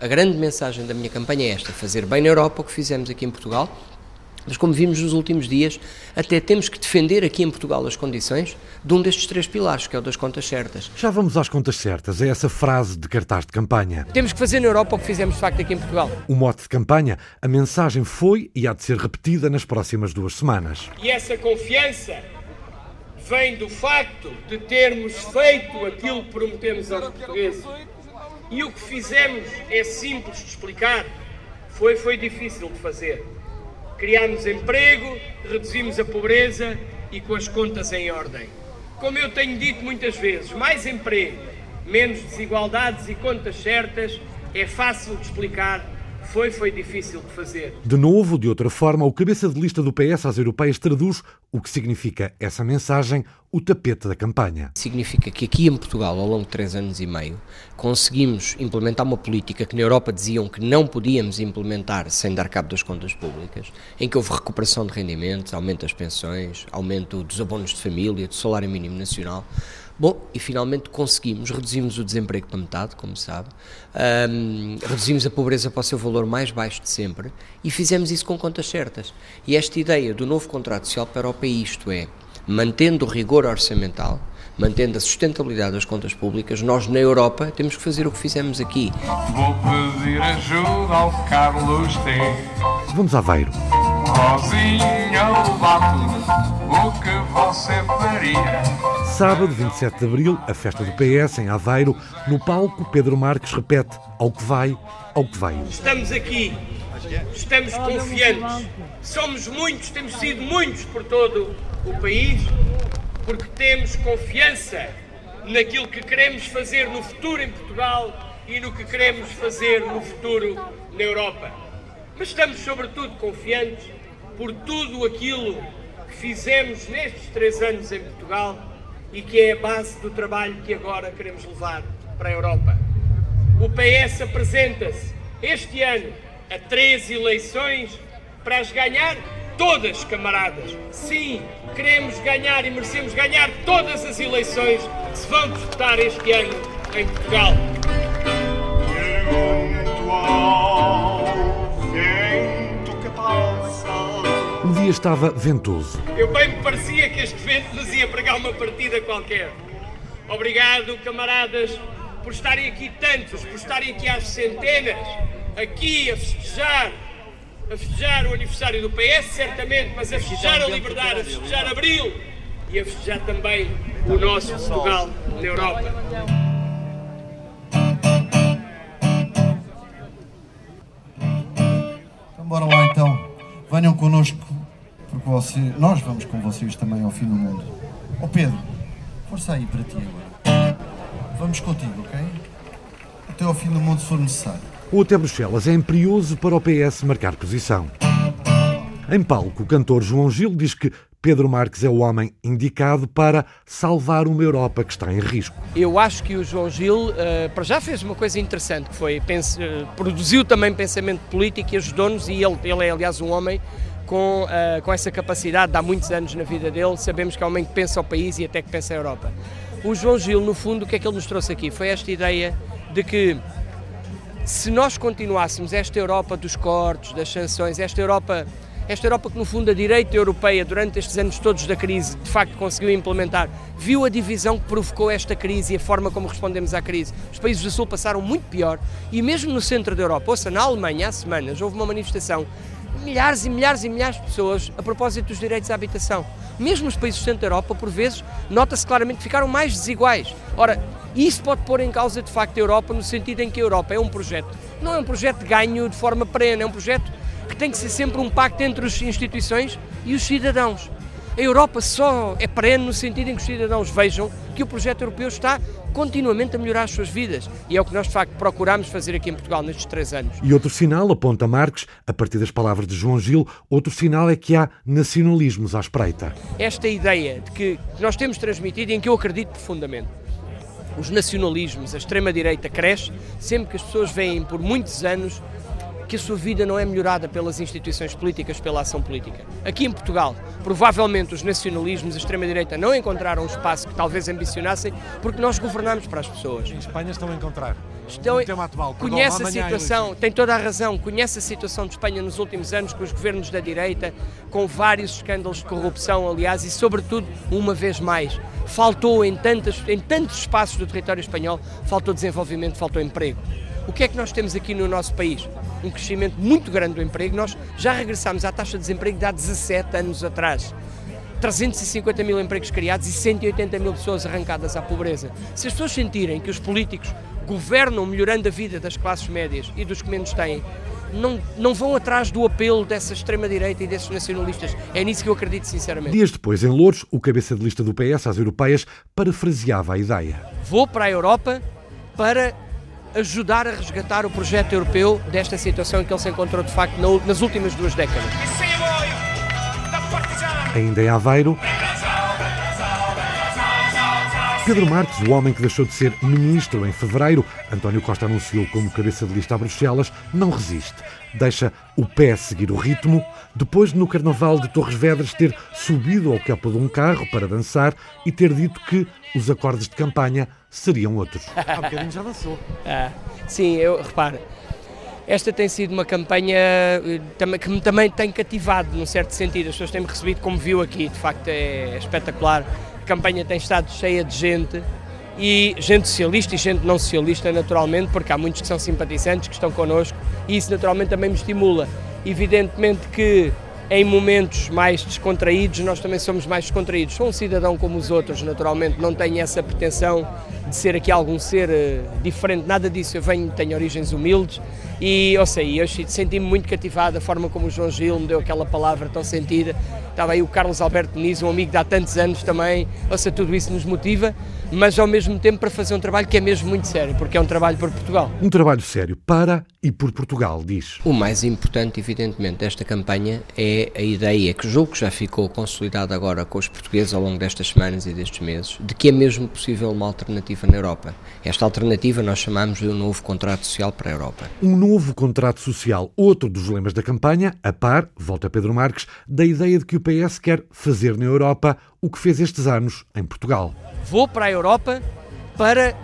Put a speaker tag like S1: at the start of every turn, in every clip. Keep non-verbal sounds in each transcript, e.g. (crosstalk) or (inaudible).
S1: A grande mensagem da minha campanha é esta: fazer bem na Europa o que fizemos aqui em Portugal. Mas, como vimos nos últimos dias, até temos que defender aqui em Portugal as condições de um destes três pilares, que é o das contas certas.
S2: Já vamos às contas certas, é essa frase de cartaz de campanha.
S1: Temos que fazer na Europa o que fizemos de facto aqui em Portugal.
S2: O mote de campanha, a mensagem foi e há de ser repetida nas próximas duas semanas.
S3: E essa confiança vem do facto de termos feito aquilo que prometemos aos portugueses. E o que fizemos é simples de explicar, foi, foi difícil de fazer. Criámos emprego, reduzimos a pobreza e com as contas em ordem. Como eu tenho dito muitas vezes, mais emprego, menos desigualdades e contas certas é fácil de explicar foi, foi difícil de fazer.
S2: De novo, de outra forma, o cabeça de lista do PS às europeias traduz o que significa essa mensagem, o tapete da campanha.
S1: Significa que aqui em Portugal, ao longo de três anos e meio, conseguimos implementar uma política que na Europa diziam que não podíamos implementar sem dar cabo das contas públicas, em que houve recuperação de rendimentos, aumento das pensões, aumento dos abonos de família, do salário mínimo nacional. Bom, e finalmente conseguimos, reduzimos o desemprego para metade, como sabe, um, reduzimos a pobreza para o seu valor mais baixo de sempre e fizemos isso com contas certas. E esta ideia do novo contrato social para o país, isto é, mantendo o rigor orçamental, mantendo a sustentabilidade das contas públicas, nós na Europa temos que fazer o que fizemos aqui.
S4: Vou pedir ajuda ao Carlos T.
S2: Vamos a Aveiro.
S4: Rosinha Lobato, o que você faria?
S2: Sábado, 27 de Abril, a festa do PS em Aveiro. No palco, Pedro Marques repete ao que vai, ao que vai.
S3: Estamos aqui, estamos confiantes. Somos muitos, temos sido muitos por todo o país, porque temos confiança naquilo que queremos fazer no futuro em Portugal e no que queremos fazer no futuro na Europa. Mas estamos, sobretudo, confiantes por tudo aquilo que fizemos nestes três anos em Portugal e que é a base do trabalho que agora queremos levar para a Europa. O PS apresenta-se este ano a três eleições para as ganhar todas, camaradas. Sim, queremos ganhar e merecemos ganhar todas as eleições que se vão disputar este ano em Portugal.
S2: Dia estava ventoso.
S3: Eu bem me parecia que este vento nos ia pregar uma partida qualquer. Obrigado, camaradas, por estarem aqui tantos, por estarem aqui às centenas, aqui a festejar, a festejar o aniversário do PS, certamente, mas a festejar a liberdade, a festejar Abril e a festejar também o nosso Portugal na Europa.
S5: Então bora lá então. Venham connosco, porque você, nós vamos com vocês também ao fim do mundo. Ó Pedro, força aí para ti agora. Vamos contigo, ok? Até ao fim do mundo se for necessário.
S2: O até Bruxelas é imperioso para o PS marcar posição. Em palco, o cantor João Gil diz que Pedro Marques é o homem indicado para salvar uma Europa que está em risco.
S1: Eu acho que o João Gil, uh, para já fez uma coisa interessante, que foi, pense, uh, produziu também pensamento político e ajudou-nos, e ele, ele é aliás um homem com, uh, com essa capacidade, há muitos anos na vida dele, sabemos que é um homem que pensa o país e até que pensa a Europa. O João Gil, no fundo, o que é que ele nos trouxe aqui? Foi esta ideia de que se nós continuássemos esta Europa dos cortes, das sanções, esta Europa esta Europa que, no fundo, a direita europeia, durante estes anos todos da crise, de facto conseguiu implementar, viu a divisão que provocou esta crise e a forma como respondemos à crise. Os países do Sul passaram muito pior e mesmo no centro da Europa, ouça, na Alemanha, há semanas, houve uma manifestação milhares e milhares e milhares de pessoas a propósito dos direitos à habitação. Mesmo os países do centro da Europa, por vezes, nota-se claramente que ficaram mais desiguais. Ora, isso pode pôr em causa, de facto, a Europa, no sentido em que a Europa é um projeto, não é um projeto de ganho de forma perene, é um projeto que tem que ser sempre um pacto entre as instituições e os cidadãos. A Europa só é perene no sentido em que os cidadãos vejam que o projeto europeu está continuamente a melhorar as suas vidas. E é o que nós, de facto, procuramos fazer aqui em Portugal nestes três anos.
S2: E outro sinal, aponta Marques, a partir das palavras de João Gil, outro sinal é que há nacionalismos à espreita.
S1: Esta ideia de que nós temos transmitido e em que eu acredito profundamente. Os nacionalismos, a extrema-direita cresce sempre que as pessoas veem por muitos anos que a sua vida não é melhorada pelas instituições políticas, pela ação política. Aqui em Portugal, provavelmente os nacionalismos, a extrema-direita, não encontraram o espaço que talvez ambicionassem, porque nós governamos para as pessoas.
S2: Em Espanha estão a encontrar. estão, atual.
S1: Conhece a situação, tem toda a razão, conhece a situação de Espanha nos últimos anos com os governos da direita, com vários escândalos de corrupção, aliás, e sobretudo, uma vez mais, faltou em, tantas, em tantos espaços do território espanhol, faltou desenvolvimento, faltou emprego. O que é que nós temos aqui no nosso país? Um crescimento muito grande do emprego. Nós já regressámos à taxa de desemprego de há 17 anos atrás. 350 mil empregos criados e 180 mil pessoas arrancadas à pobreza. Se as pessoas sentirem que os políticos governam melhorando a vida das classes médias e dos que menos têm, não, não vão atrás do apelo dessa extrema-direita e desses nacionalistas. É nisso que eu acredito sinceramente.
S2: Dias depois, em Louros, o cabeça de lista do PS às europeias parafraseava a ideia.
S1: Vou para a Europa para ajudar a resgatar o projeto europeu desta situação em que ele se encontrou de facto nas últimas duas décadas.
S2: Ainda em Aveiro, Pedro Marques, o homem que deixou de ser ministro em fevereiro, António Costa anunciou como cabeça de lista a Bruxelas, não resiste. Deixa o pé seguir o ritmo, depois de no Carnaval de Torres Vedras ter subido ao capô de um carro para dançar e ter dito que os acordes de campanha seriam outros. (laughs)
S6: Há um bocadinho já dançou.
S1: Ah, sim, eu reparo. Esta tem sido uma campanha eh, que me também tem cativado, num certo sentido. As pessoas têm-me recebido, como viu aqui, de facto é espetacular campanha tem estado cheia de gente e gente socialista e gente não socialista, naturalmente, porque há muitos que são simpatizantes, que estão connosco e isso naturalmente também me estimula. Evidentemente que em momentos mais descontraídos nós também somos mais descontraídos. Sou um cidadão como os outros, naturalmente, não tenho essa pretensão de ser aqui algum ser uh, diferente, nada disso. Eu venho, tenho origens humildes e, ou sei, eu senti-me muito cativado a forma como o João Gil me deu aquela palavra tão sentida estava aí o Carlos Alberto Diniz, um amigo de há tantos anos também, ou seja, tudo isso nos motiva, mas ao mesmo tempo para fazer um trabalho que é mesmo muito sério, porque é um trabalho por Portugal.
S2: Um trabalho sério para e por Portugal, diz.
S7: O mais importante, evidentemente, desta campanha é a ideia que julgo que já ficou consolidada agora com os portugueses ao longo destas semanas e destes meses, de que é mesmo possível uma alternativa na Europa. Esta alternativa nós chamamos de um novo contrato social para a Europa.
S2: Um novo contrato social, outro dos lemas da campanha, a par, volta Pedro Marques, da ideia de que o PS quer fazer na Europa o que fez estes anos em Portugal.
S1: Vou para a Europa para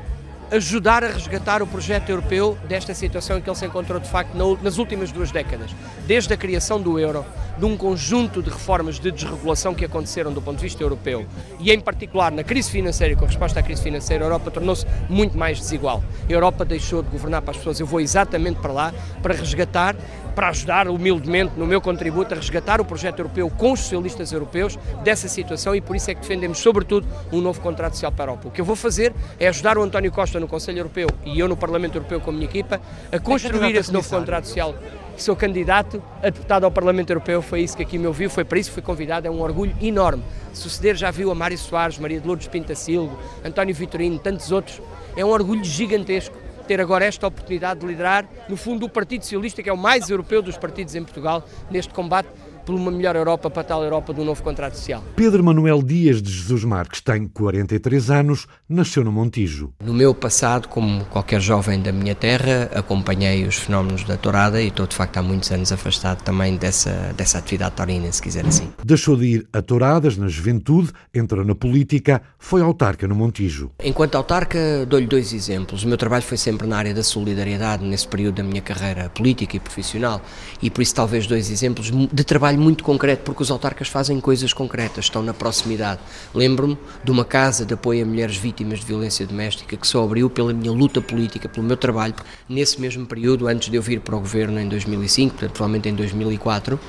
S1: ajudar a resgatar o projeto europeu desta situação em que ele se encontrou de facto nas últimas duas décadas, desde a criação do euro, de um conjunto de reformas de desregulação que aconteceram do ponto de vista europeu e em particular na crise financeira e com a resposta à crise financeira, a Europa tornou-se muito mais desigual. A Europa deixou de governar para as pessoas. Eu vou exatamente para lá para resgatar para ajudar humildemente no meu contributo a resgatar o projeto europeu com os socialistas europeus dessa situação e por isso é que defendemos, sobretudo, um novo contrato social para a Europa. O que eu vou fazer é ajudar o António Costa no Conselho Europeu e eu no Parlamento Europeu com a minha equipa a construir esse novo contrato social. Sou candidato a deputado ao Parlamento Europeu, foi isso que aqui me ouviu, foi para isso que fui convidado, é um orgulho enorme. Suceder já viu a Mário Soares, Maria de Lourdes Pintasilgo, António Vitorino, tantos outros, é um orgulho gigantesco ter agora esta oportunidade de liderar, no fundo, o Partido Socialista, que é o mais europeu dos partidos em Portugal, neste combate por uma melhor Europa, para tal Europa do novo contrato social.
S2: Pedro Manuel Dias de Jesus Marques tem 43 anos, nasceu no Montijo.
S7: No meu passado, como qualquer jovem da minha terra, acompanhei os fenómenos da tourada e estou de facto há muitos anos afastado também dessa, dessa atividade taurina, se quiser assim.
S2: Deixou de ir a touradas na juventude, entrou na política, foi autarca no Montijo.
S7: Enquanto autarca, dou-lhe dois exemplos. O meu trabalho foi sempre na área da solidariedade, nesse período da minha carreira política e profissional, e por isso talvez dois exemplos de trabalho trabalho muito concreto, porque os autarcas fazem coisas concretas, estão na proximidade. Lembro-me de uma casa de apoio a mulheres vítimas de violência doméstica que só abriu pela minha luta política, pelo meu trabalho, nesse mesmo período, antes de eu vir para o governo em 2005, portanto, provavelmente em 2004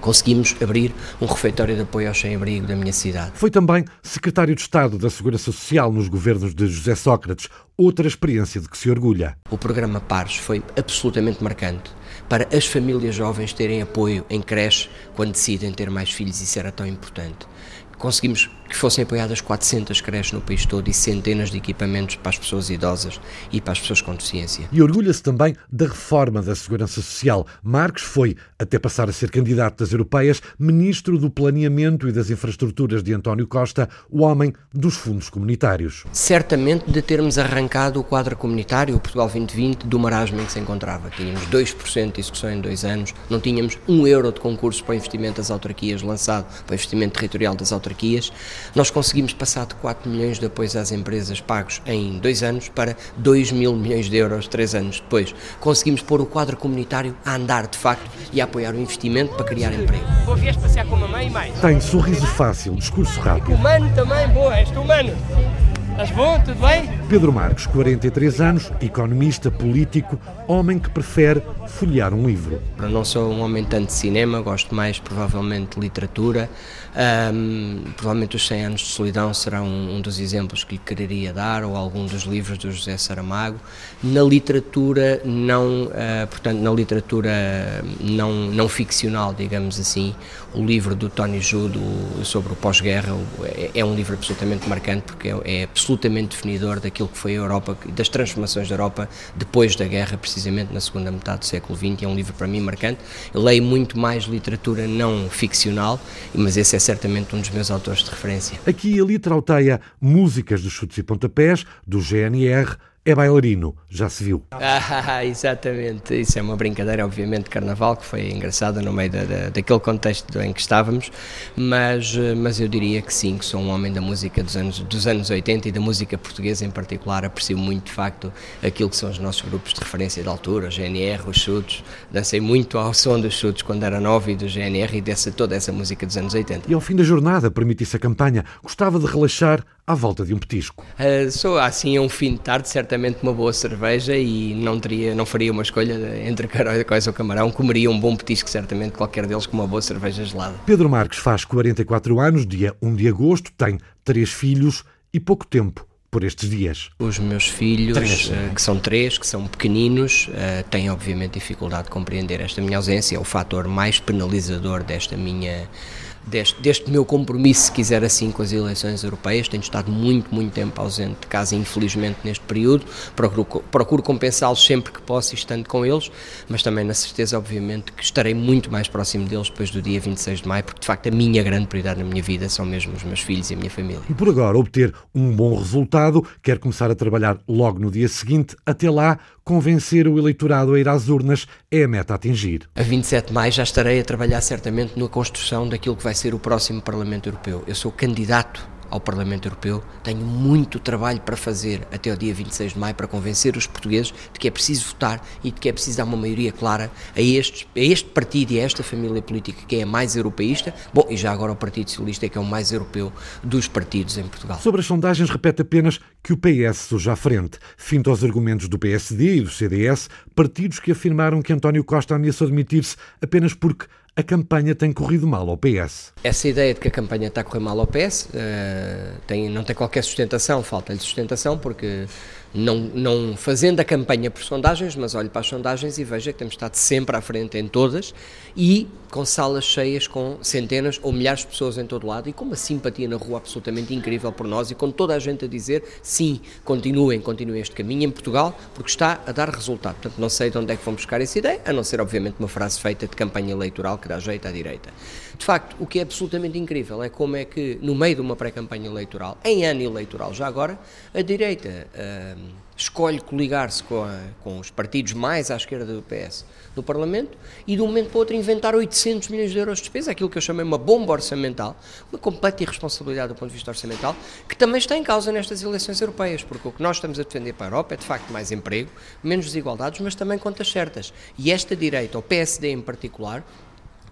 S7: conseguimos abrir um refeitório de apoio ao sem-abrigo da minha cidade.
S2: Foi também secretário de Estado da Segurança Social nos governos de José Sócrates, outra experiência de que se orgulha.
S7: O programa Pares foi absolutamente marcante para as famílias jovens terem apoio em creche quando decidem ter mais filhos, isso era tão importante. Conseguimos que fossem apoiadas 400 creches no país todo e centenas de equipamentos para as pessoas idosas e para as pessoas com deficiência.
S2: E orgulha-se também da reforma da Segurança Social. Marques foi, até passar a ser candidato das europeias, ministro do Planeamento e das Infraestruturas de António Costa, o homem dos fundos comunitários.
S7: Certamente de termos arrancado o quadro comunitário, o Portugal 2020, do marasmo em que se encontrava. Tínhamos 2% de execução em dois anos, não tínhamos um euro de concurso para o investimento das autarquias lançado, para o investimento territorial das autarquias
S1: autarquias, nós conseguimos passar de 4 milhões de apoios às empresas pagos em dois anos para 2 mil milhões de euros três anos depois. Conseguimos pôr o quadro comunitário a andar de facto e a apoiar o investimento para criar emprego.
S8: Boa, vieste passear com a mamãe e mais.
S2: Tem sorriso fácil, discurso rápido.
S8: Humano também, boa, és tu humano. Estás bom? Tudo bem?
S2: Pedro Marques, 43 anos, economista, político, homem que prefere folhear um livro.
S1: Eu não sou um homem tanto de cinema, gosto mais provavelmente de literatura. Um, provavelmente os 100 anos de solidão será um, um, dos exemplos que lhe quereria dar, ou algum dos livros do José Saramago. Na literatura não, uh, portanto, na literatura não, não ficcional, digamos assim, o livro do Tony Judo sobre o pós-guerra é, é, um livro absolutamente marcante porque é, é absolutamente definidor daquilo que foi a Europa, das transformações da Europa depois da guerra, precisamente na segunda metade do século XX. É um livro para mim marcante. Eu leio muito mais literatura não ficcional, mas esse é certamente um dos meus autores de referência.
S2: Aqui e ali trauteia músicas dos chutes e pontapés, do GNR, é bailarino, já se viu. (laughs)
S1: Ah, exatamente. Isso é uma brincadeira, obviamente, de carnaval, que foi engraçada no meio da, da, daquele contexto em que estávamos, mas, mas eu diria que sim, que sou um homem da música dos anos, dos anos 80 e da música portuguesa em particular. Aprecio muito, de facto, aquilo que são os nossos grupos de referência de altura, o GNR, os chutes. Dancei muito ao som dos chutes quando era novo e do GNR e dessa, toda essa música dos anos 80.
S2: E ao fim da jornada, permitisse a campanha, gostava de relaxar à volta de um petisco.
S1: Uh, sou assim a um fim de tarde, certamente uma boa cerveja e não teria, não faria uma escolha entre caracóis ou camarão, comeria um bom petisco certamente qualquer deles com uma boa cerveja gelada.
S2: Pedro Marques faz 44 anos, dia 1 de agosto, tem três filhos e pouco tempo por estes dias?
S1: Os meus filhos, uh, que são três, que são pequeninos, uh, têm obviamente dificuldade de compreender esta minha ausência, é o fator mais penalizador desta minha deste, deste meu compromisso, se quiser assim, com as eleições europeias. Tenho estado muito, muito tempo ausente de casa, infelizmente, neste período. Procuro, procuro compensá-los sempre que posso, estando com eles, mas também na certeza, obviamente, que estarei muito mais próximo deles depois do dia 26 de maio, porque de facto a minha grande prioridade na minha vida são mesmo os meus filhos e a minha família.
S2: E por agora, obter um bom resultado, quer começar a trabalhar logo no dia seguinte. Até lá, convencer o eleitorado a ir às urnas é a meta a atingir.
S1: A 27 de maio já estarei a trabalhar certamente na construção daquilo que vai ser o próximo Parlamento Europeu. Eu sou candidato ao Parlamento Europeu. Tenho muito trabalho para fazer até o dia 26 de maio para convencer os portugueses de que é preciso votar e de que é preciso dar uma maioria clara a este, a este partido e a esta família política que é a mais europeísta. Bom, e já agora o Partido Socialista que é o mais europeu dos partidos em Portugal.
S2: Sobre as sondagens, repete apenas que o PS surge à frente. Finto aos argumentos do PSD e do CDS, partidos que afirmaram que António Costa ameaçou demitir-se apenas porque a campanha tem corrido mal ao PS.
S1: Essa ideia de que a campanha está a correr mal ao PS uh, eh, tem, não tem qualquer sustentação, falta-lhe sustentação, porque não, não fazendo a campanha por sondagens, mas olho para as sondagens e vejo que temos estado sempre à frente em todas e com salas cheias com centenas ou milhares de pessoas em todo lado e com uma simpatia na rua absolutamente incrível por nós e com toda a gente a dizer sim, continuem, continuem este caminho em Portugal porque está a dar resultado. Portanto, não sei de onde é que vão buscar essa ideia, a não ser obviamente uma frase feita de campanha eleitoral que dá jeito à direita. De facto, o que é absolutamente incrível é como é que no meio de uma pré-campanha eleitoral, em ano eleitoral já agora, a direita... Uh, escolhe coligar-se com, com, os partidos mais à esquerda do PS no Parlamento e de um momento para o outro inventar 800 milhões de euros de despesa, aquilo que eu chamei uma bomba orçamental, uma completa irresponsabilidade do ponto de vista orçamental, que também está em causa nestas eleições europeias, porque o que nós estamos a defender para a Europa é de facto mais emprego, menos desigualdades, mas também contas certas. E esta direita, o PSD em particular,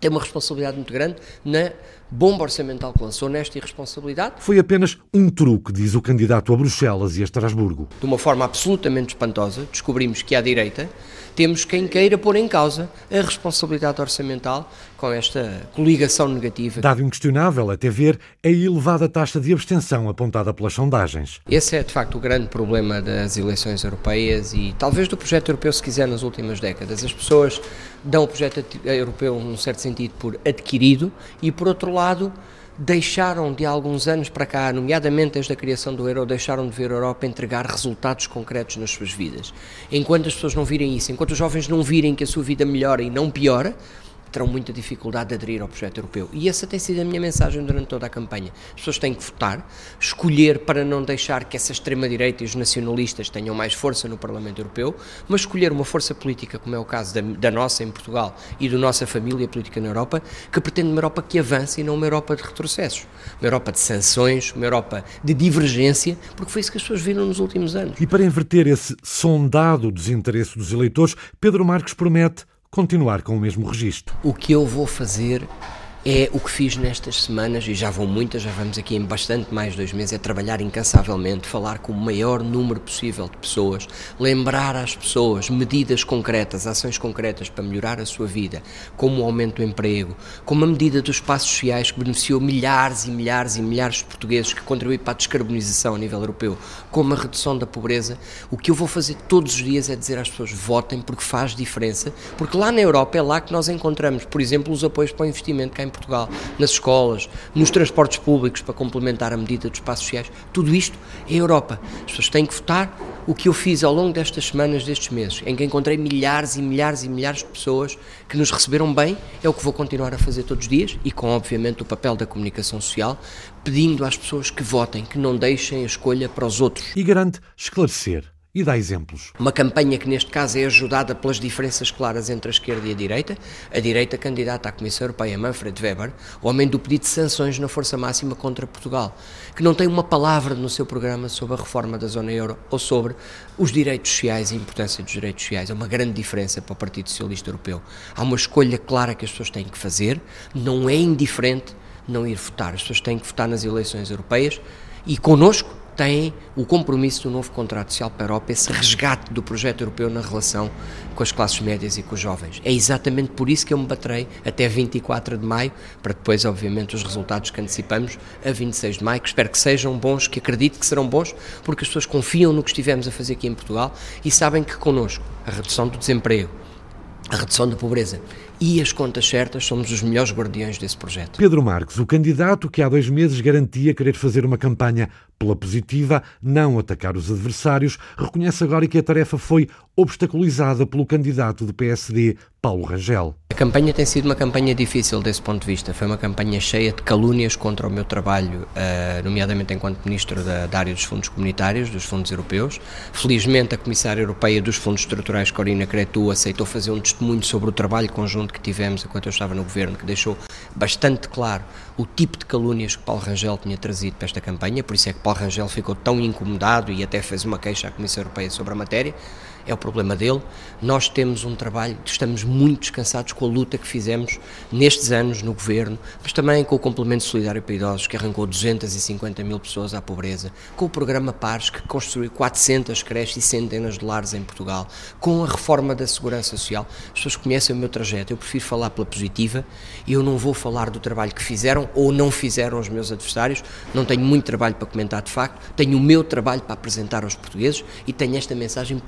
S1: tem uma responsabilidade muito grande na bomba orçamental que lançou nesta irresponsabilidade.
S2: Foi apenas um truque, diz o candidato a Bruxelas e a Estrasburgo.
S1: De uma forma absolutamente espantosa, descobrimos que à direita temos quem queira pôr em causa a responsabilidade orçamental com esta coligação negativa.
S2: Dado inquestionável até ver a elevada taxa de abstenção apontada pelas sondagens.
S1: Esse é de facto o grande problema das eleições europeias e talvez do projeto europeu, se quiser, nas últimas décadas. As pessoas dão o projeto europeu, num certo sentido, por adquirido e, por outro lado, deixaram de alguns anos para cá, nomeadamente desde a criação do euro, deixaram de ver a Europa entregar resultados concretos nas suas vidas. Enquanto as pessoas não virem isso, enquanto os jovens não virem que a sua vida melhora e não piora, terão muita dificuldade de aderir ao projeto europeu. E essa tem sido a minha mensagem durante toda a campanha. As pessoas têm que votar, escolher para não deixar que essa extrema-direita e os nacionalistas tenham mais força no Parlamento Europeu, mas escolher uma força política, como é o caso da, da nossa em Portugal e da nossa família política na Europa, que pretende uma Europa que avance e não uma Europa de retrocessos. Uma Europa de sanções, uma Europa de divergência, porque foi isso que as pessoas viram nos últimos anos.
S2: E para inverter esse sondado desinteresse dos eleitores, Pedro Marques promete continuar com o mesmo registro.
S1: O que eu vou fazer é o que fiz nestas semanas, e já vão muitas, já vamos aqui em bastante mais dois meses, é trabalhar incansavelmente, falar com o maior número possível de pessoas, lembrar às pessoas medidas concretas, ações concretas para melhorar a sua vida, como o aumento do emprego, como a medida dos passos sociais que beneficiou milhares e milhares e milhares de portugueses, que contribui para a descarbonização a nível europeu, como a redução da pobreza. O que eu vou fazer todos os dias é dizer às pessoas votem porque faz diferença, porque lá na Europa é lá que nós encontramos, por exemplo, os apoios para o investimento cá em Portugal, nas escolas, nos transportes públicos para complementar a medida dos passos sociais. Tudo isto é Europa. As pessoas têm que votar. O que eu fiz ao longo destas semanas, destes meses, em que encontrei milhares e milhares e milhares de pessoas que nos receberam bem, é o que vou continuar a fazer todos os dias e com, obviamente, o papel da comunicação social, pedindo às pessoas que votem, que não deixem a escolha para os outros.
S2: E garante esclarecer e dá exemplos.
S1: Uma campanha que neste caso é ajudada pelas diferenças claras entre a esquerda e a direita. A direita candidata à Comissão Europeia Manfred Weber, o homem do pedido de sanções na força máxima contra Portugal, que não tem uma palavra no seu programa sobre a reforma da zona euro ou sobre os direitos sociais e a importância dos direitos sociais. É uma grande diferença para o Partido Socialista Europeu. Há uma escolha clara que as pessoas têm que fazer, não é indiferente não ir votar. As pessoas têm que votar nas eleições europeias e connosco têm o compromisso do novo contrato social para a Europa, esse resgate do projeto europeu na relação com as classes médias e com os jovens. É exatamente por isso que eu me baterei até 24 de maio, para depois, obviamente, os resultados que antecipamos a 26 de maio, que espero que sejam bons, que acredito que serão bons, porque as pessoas confiam no que estivemos a fazer aqui em Portugal e sabem que connosco a redução do desemprego, a redução da pobreza e as contas certas somos os melhores guardiões desse projeto.
S2: Pedro Marques, o candidato que há dois meses garantia querer fazer uma campanha pela positiva, não atacar os adversários, reconhece agora que a tarefa foi obstaculizada pelo candidato do PSD, Paulo Rangel.
S1: A campanha tem sido uma campanha difícil desse ponto de vista. Foi uma campanha cheia de calúnias contra o meu trabalho, eh, nomeadamente enquanto Ministro da, área dos Fundos Comunitários, dos Fundos Europeus. Felizmente, a Comissária Europeia dos Fundos Estruturais, Corina Cretu, aceitou fazer um testemunho sobre o trabalho conjunto que tivemos enquanto eu estava no Governo, que deixou bastante claro o tipo de calúnias que Paulo Rangel tinha trazido para esta campanha, por isso é que Paulo Rangel ficou tão incomodado e até fez uma queixa à Comissão Europeia sobre a matéria é o problema dele. Nós temos um trabalho, estamos muito descansados com a luta que fizemos nestes anos no governo, mas também com o complemento solidário para idosos, que arrancou 250 mil pessoas à pobreza, com o programa Pares, que construiu 400 creches e centenas de lares em Portugal, com a reforma da segurança social. As pessoas conhecem o meu trajeto, eu prefiro falar pela positiva e eu não vou falar do trabalho que fizeram ou não fizeram os meus adversários, não tenho muito trabalho para comentar de facto, tenho o meu trabalho para apresentar aos portugueses e tenho esta mensagem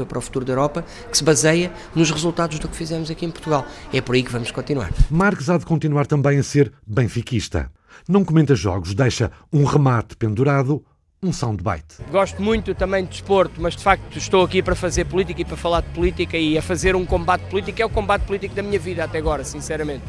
S1: positiva para o futuro da Europa, que se baseia nos resultados do que fizemos aqui em Portugal. É por aí que vamos continuar.
S2: Marques há de continuar também a ser benfiquista. Não comenta jogos, deixa um remate pendurado um soundbite.
S8: Gosto muito também de desporto, mas de facto estou aqui para fazer política e para falar de política e a fazer um combate político. É o combate político da minha vida até agora, sinceramente